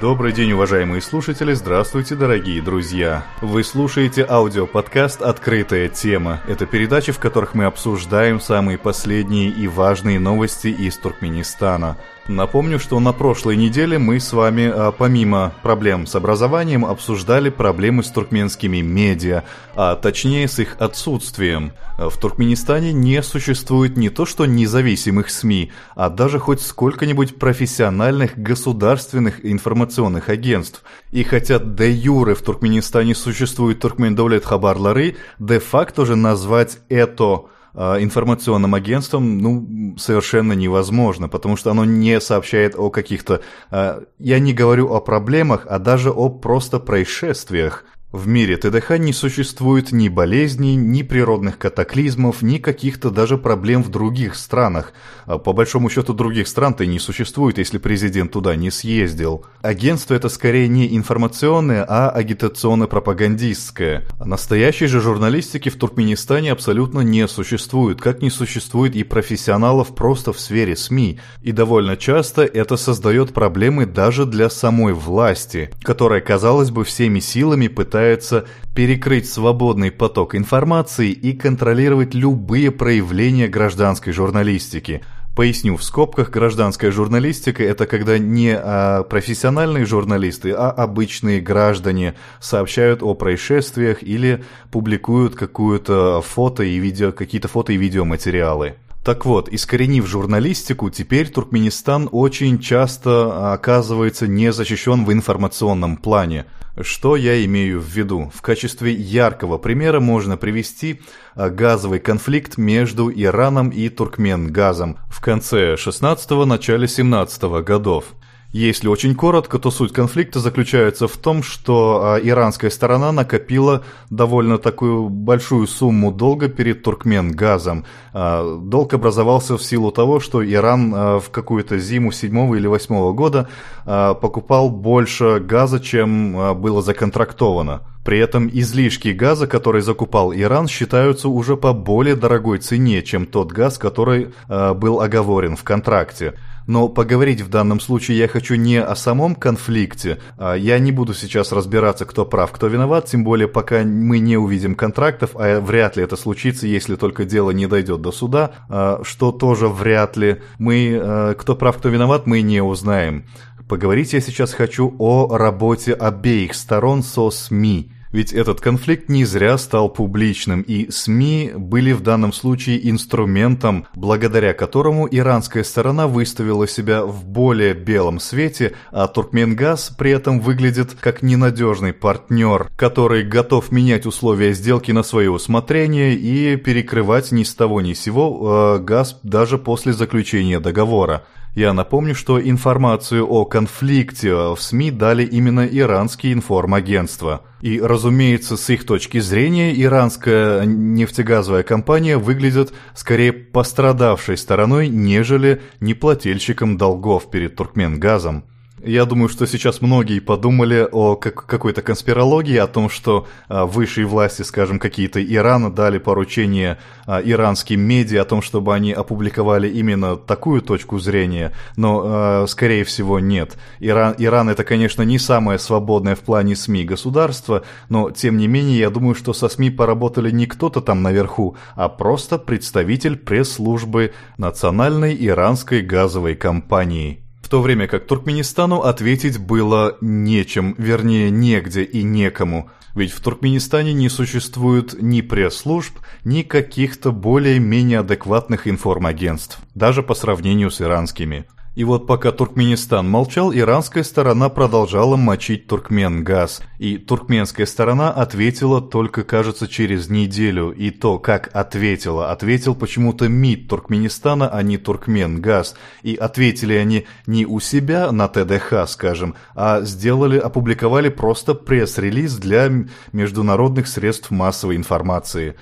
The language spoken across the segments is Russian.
Добрый день, уважаемые слушатели, здравствуйте, дорогие друзья. Вы слушаете аудиоподкаст «Открытая тема». Это передачи, в которых мы обсуждаем самые последние и важные новости из Туркменистана – Напомню, что на прошлой неделе мы с вами, а, помимо проблем с образованием, обсуждали проблемы с туркменскими медиа, а точнее с их отсутствием. В Туркменистане не существует не то что независимых СМИ, а даже хоть сколько-нибудь профессиональных государственных информационных агентств. И хотя де юре в Туркменистане существует Туркмендовлет Хабарлары, де-факто же назвать это а, информационным агентством, ну, совершенно невозможно, потому что оно не сообщает о каких-то... А, я не говорю о проблемах, а даже о просто происшествиях. В мире ТДХ не существует ни болезней, ни природных катаклизмов, ни каких-то даже проблем в других странах. А по большому счету других стран-то и не существует, если президент туда не съездил. Агентство это скорее не информационное, а агитационно-пропагандистское. Настоящей же журналистики в Туркменистане абсолютно не существует, как не существует и профессионалов просто в сфере СМИ. И довольно часто это создает проблемы даже для самой власти, которая, казалось бы, всеми силами пытается пытается перекрыть свободный поток информации и контролировать любые проявления гражданской журналистики. Поясню, в скобках гражданская журналистика – это когда не а, профессиональные журналисты, а обычные граждане сообщают о происшествиях или публикуют какую-то фото и видео, какие-то фото и видеоматериалы. Так вот, искоренив журналистику, теперь Туркменистан очень часто оказывается не защищен в информационном плане. Что я имею в виду? В качестве яркого примера можно привести а, газовый конфликт между Ираном и Туркменгазом в конце 16-го, начале 17 -го годов. Если очень коротко, то суть конфликта заключается в том, что а, иранская сторона накопила довольно такую большую сумму долга перед Туркменгазом. А, долг образовался в силу того, что Иран а, в какую-то зиму 7 или 8 года покупал больше газа, чем было законтрактовано. При этом излишки газа, который закупал Иран, считаются уже по более дорогой цене, чем тот газ, который был оговорен в контракте. Но поговорить в данном случае я хочу не о самом конфликте. А я не буду сейчас разбираться, кто прав, кто виноват, тем более пока мы не увидим контрактов, а вряд ли это случится, если только дело не дойдет до суда, а, что тоже вряд ли. Мы, а, кто прав, кто виноват, мы не узнаем. Поговорить я сейчас хочу о работе обеих сторон со СМИ. Ведь этот конфликт не зря стал публичным, и СМИ были в данном случае инструментом, благодаря которому иранская сторона выставила себя в более белом свете, а Туркменгаз при этом выглядит как ненадежный партнер, который готов менять условия сделки на свое усмотрение и перекрывать ни с того ни сего э, газ даже после заключения договора. Я напомню, что информацию о конфликте в СМИ дали именно иранские информагентства. И, разумеется, с их точки зрения, иранская нефтегазовая компания выглядит скорее пострадавшей стороной, нежели неплательщиком долгов перед Туркменгазом. Я думаю, что сейчас многие подумали о как какой-то конспирологии, о том, что а, высшие власти, скажем, какие-то Ирана дали поручение а, иранским медиа о том, чтобы они опубликовали именно такую точку зрения, но, а, скорее всего, нет. Иран, Иран это, конечно, не самое свободное в плане СМИ государство, но, тем не менее, я думаю, что со СМИ поработали не кто-то там наверху, а просто представитель пресс-службы Национальной иранской газовой компании то время как Туркменистану ответить было нечем, вернее негде и некому, ведь в Туркменистане не существует ни пресс-служб, ни каких-то более-менее адекватных информагентств, даже по сравнению с иранскими. И вот пока Туркменистан молчал, иранская сторона продолжала мочить Туркменгаз. И туркменская сторона ответила только, кажется, через неделю. И то, как ответила, ответил почему-то МИД Туркменистана, а не Туркменгаз. И ответили они не у себя на ТДХ, скажем, а сделали, опубликовали просто пресс-релиз для международных средств массовой информации.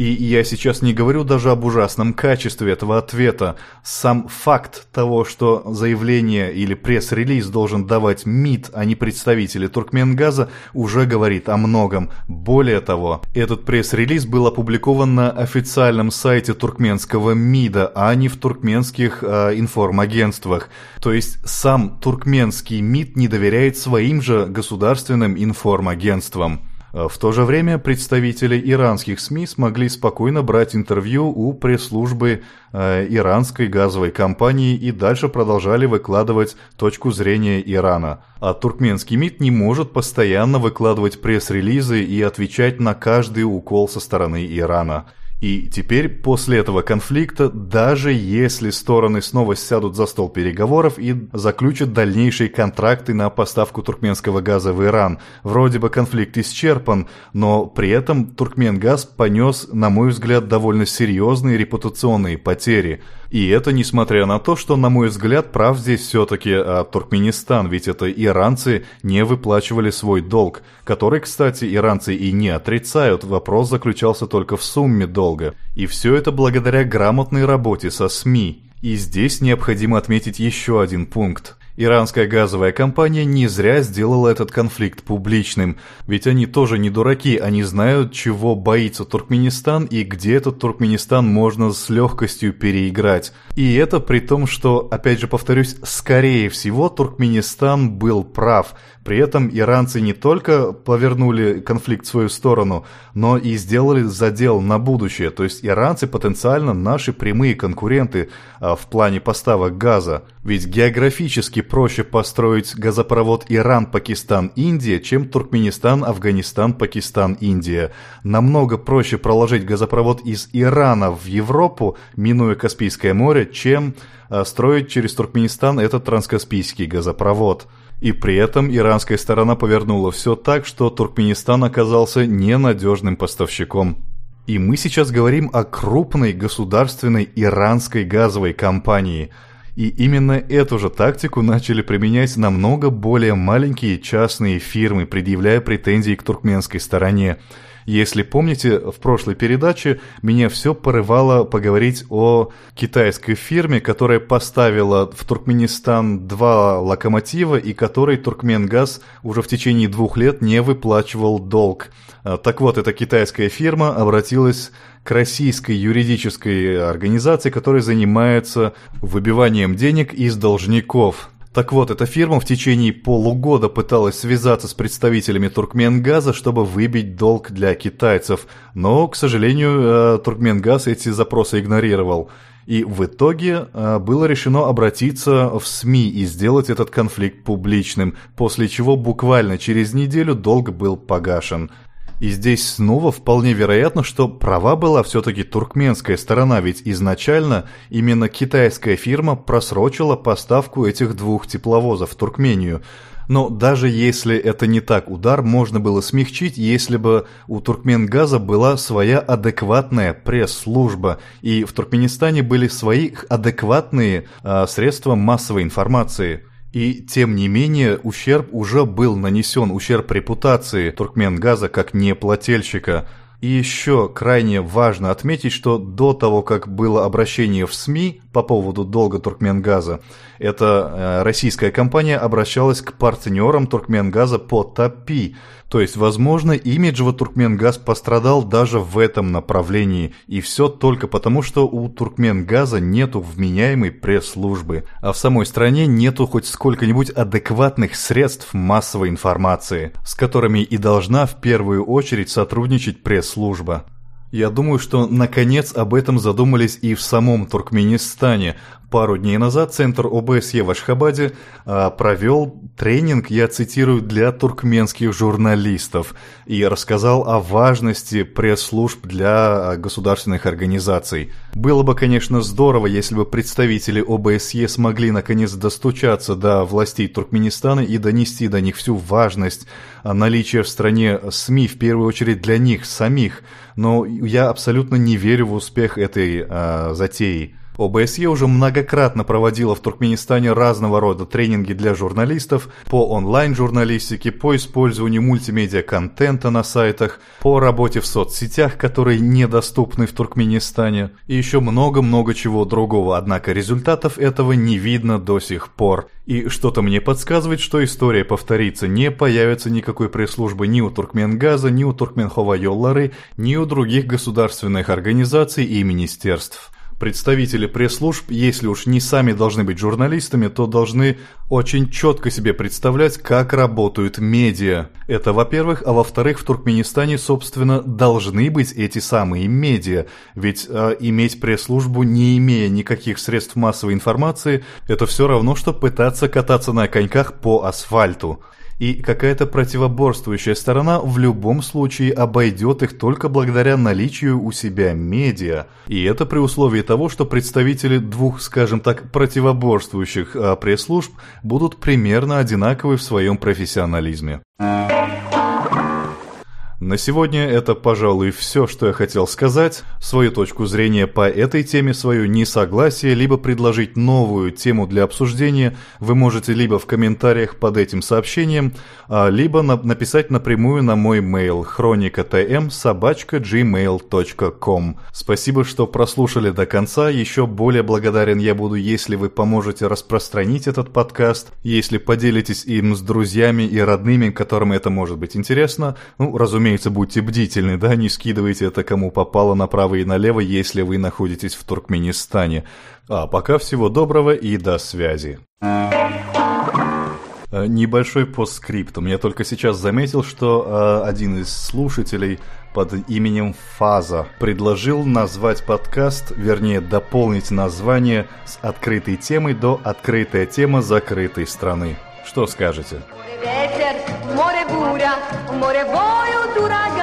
И я сейчас не говорю даже об ужасном качестве этого ответа. Сам факт того, что заявление или пресс-релиз должен давать МИД, а не представители Туркменгаза, уже говорит о многом. Более того, этот пресс-релиз был опубликован на официальном сайте туркменского МИДа, а не в туркменских э, информагентствах. То есть сам туркменский МИД не доверяет своим же государственным информагентствам. Э, в то же время представители иранских СМИ смогли спокойно брать интервью у пресс-службы э, иранской газовой компании и дальше продолжали выкладывать точку зрения Ирана. А туркменский МИД не может постоянно выкладывать пресс-релизы и отвечать на каждый укол со стороны Ирана. И теперь, после этого конфликта, даже если стороны снова сядут за стол переговоров и заключат дальнейшие контракты на поставку туркменского газа в Иран, вроде бы конфликт исчерпан, но при этом Туркменгаз понес, на мой взгляд, довольно серьезные репутационные потери – и это несмотря на то, что, на мой взгляд, прав здесь все-таки а, Туркменистан, ведь это иранцы не выплачивали свой долг, который, кстати, иранцы и не отрицают, вопрос заключался только в сумме долга. И все это благодаря грамотной работе со СМИ. И здесь необходимо отметить еще один пункт. Иранская газовая компания не зря сделала этот конфликт публичным, ведь они тоже не дураки, они знают, чего боится Туркменистан и где этот Туркменистан можно с легкостью переиграть. И это при том, что, опять же повторюсь, скорее всего Туркменистан был прав. При этом иранцы не только повернули конфликт в свою сторону, но и сделали задел на будущее. То есть иранцы потенциально наши прямые конкуренты а, в плане поставок газа. Ведь географически проще построить газопровод Иран-Пакистан-Индия, чем Туркменистан-Афганистан-Пакистан-Индия. Намного проще проложить газопровод из Ирана в Европу, минуя Каспийское море, чем а, строить через Туркменистан этот транскаспийский газопровод. И при этом иранская сторона повернула все так, что Туркменистан оказался ненадежным поставщиком. И мы сейчас говорим о крупной государственной иранской газовой компании – и именно эту же тактику начали применять намного более маленькие частные фирмы, предъявляя претензии к туркменской стороне. Если помните, в прошлой передаче меня все порывало поговорить о китайской фирме, которая поставила в Туркменистан два локомотива и которой Туркменгаз уже в течение двух лет не выплачивал долг. А, так вот, эта китайская фирма обратилась к российской юридической организации, которая занимается выбиванием денег из должников. Так вот, эта фирма в течение полугода пыталась связаться с представителями Туркменгаза, чтобы выбить долг для китайцев, но, к сожалению, э, Туркменгаз эти запросы игнорировал. И в итоге э, было решено обратиться в СМИ и сделать этот конфликт публичным, после чего буквально через неделю долг был погашен. И здесь снова вполне вероятно, что права была все-таки туркменская сторона, ведь изначально именно китайская фирма просрочила поставку этих двух тепловозов в Туркмению. Но даже если это не так, удар можно было смягчить, если бы у Туркменгаза была своя адекватная пресс-служба, и в Туркменистане были свои адекватные а, средства массовой информации. И тем не менее ущерб уже был нанесен, ущерб репутации Туркменгаза как неплательщика. И еще крайне важно отметить, что до того, как было обращение в СМИ по поводу долга Туркменгаза, эта э, российская компания обращалась к партнерам Туркменгаза по ТАПИ, то есть, возможно, имиджево Туркменгаз пострадал даже в этом направлении, и все только потому, что у Туркменгаза нету вменяемой пресс-службы, а в самой стране нету хоть сколько-нибудь адекватных средств массовой информации, с которыми и должна в первую очередь сотрудничать пресс-служба. Я думаю, что наконец об этом задумались и в самом Туркменистане. Пару дней назад Центр ОБСЕ в Ашхабаде а, провел тренинг, я цитирую, для туркменских журналистов и рассказал о важности пресс-служб для а, государственных организаций. Было бы, конечно, здорово, если бы представители ОБСЕ смогли наконец достучаться до властей Туркменистана и донести до них всю важность наличия в стране СМИ, в первую очередь для них самих. Но я абсолютно не верю в успех этой а, затеи. ОБСЕ уже многократно проводила в Туркменистане разного рода тренинги для журналистов по онлайн-журналистике, по использованию мультимедиа-контента на сайтах, по работе в соцсетях, которые недоступны в Туркменистане, и еще много-много чего другого, однако результатов этого не видно до сих пор. И что-то мне подсказывает, что история повторится, не появится никакой пресс-службы ни у Туркменгаза, ни у Туркменхова Йоллары, ни у других государственных организаций и министерств представители пресс-служб, если уж не сами должны быть журналистами, то должны очень четко себе представлять, как работают медиа. Это во-первых, а во-вторых, в Туркменистане, собственно, должны быть эти самые медиа. Ведь э, иметь пресс-службу, не имея никаких средств массовой информации, это все равно, что пытаться кататься на коньках по асфальту и какая-то противоборствующая сторона в любом случае обойдет их только благодаря наличию у себя медиа. И это при условии того, что представители двух, скажем так, противоборствующих а, пресс-служб будут примерно одинаковы в своем профессионализме. На сегодня это, пожалуй, все, что я хотел сказать. Свою точку зрения по этой теме, свое несогласие, либо предложить новую тему для обсуждения вы можете либо в комментариях под этим сообщением, а, либо на написать напрямую на мой mail хроникатм gmail.com. Спасибо, что прослушали до конца. Еще более благодарен я буду, если вы поможете распространить этот подкаст, если поделитесь им с друзьями и родными, которым это может быть интересно. Ну, разумеется, разумеется, будьте бдительны, да, не скидывайте это кому попало направо и налево, если вы находитесь в Туркменистане. А пока всего доброго и до связи. Э, небольшой постскриптум. Я только сейчас заметил, что э, один из слушателей под именем Фаза предложил назвать подкаст, вернее дополнить название с открытой темой до «Открытая тема закрытой страны». Что скажете? Вечер, amore voi un uragano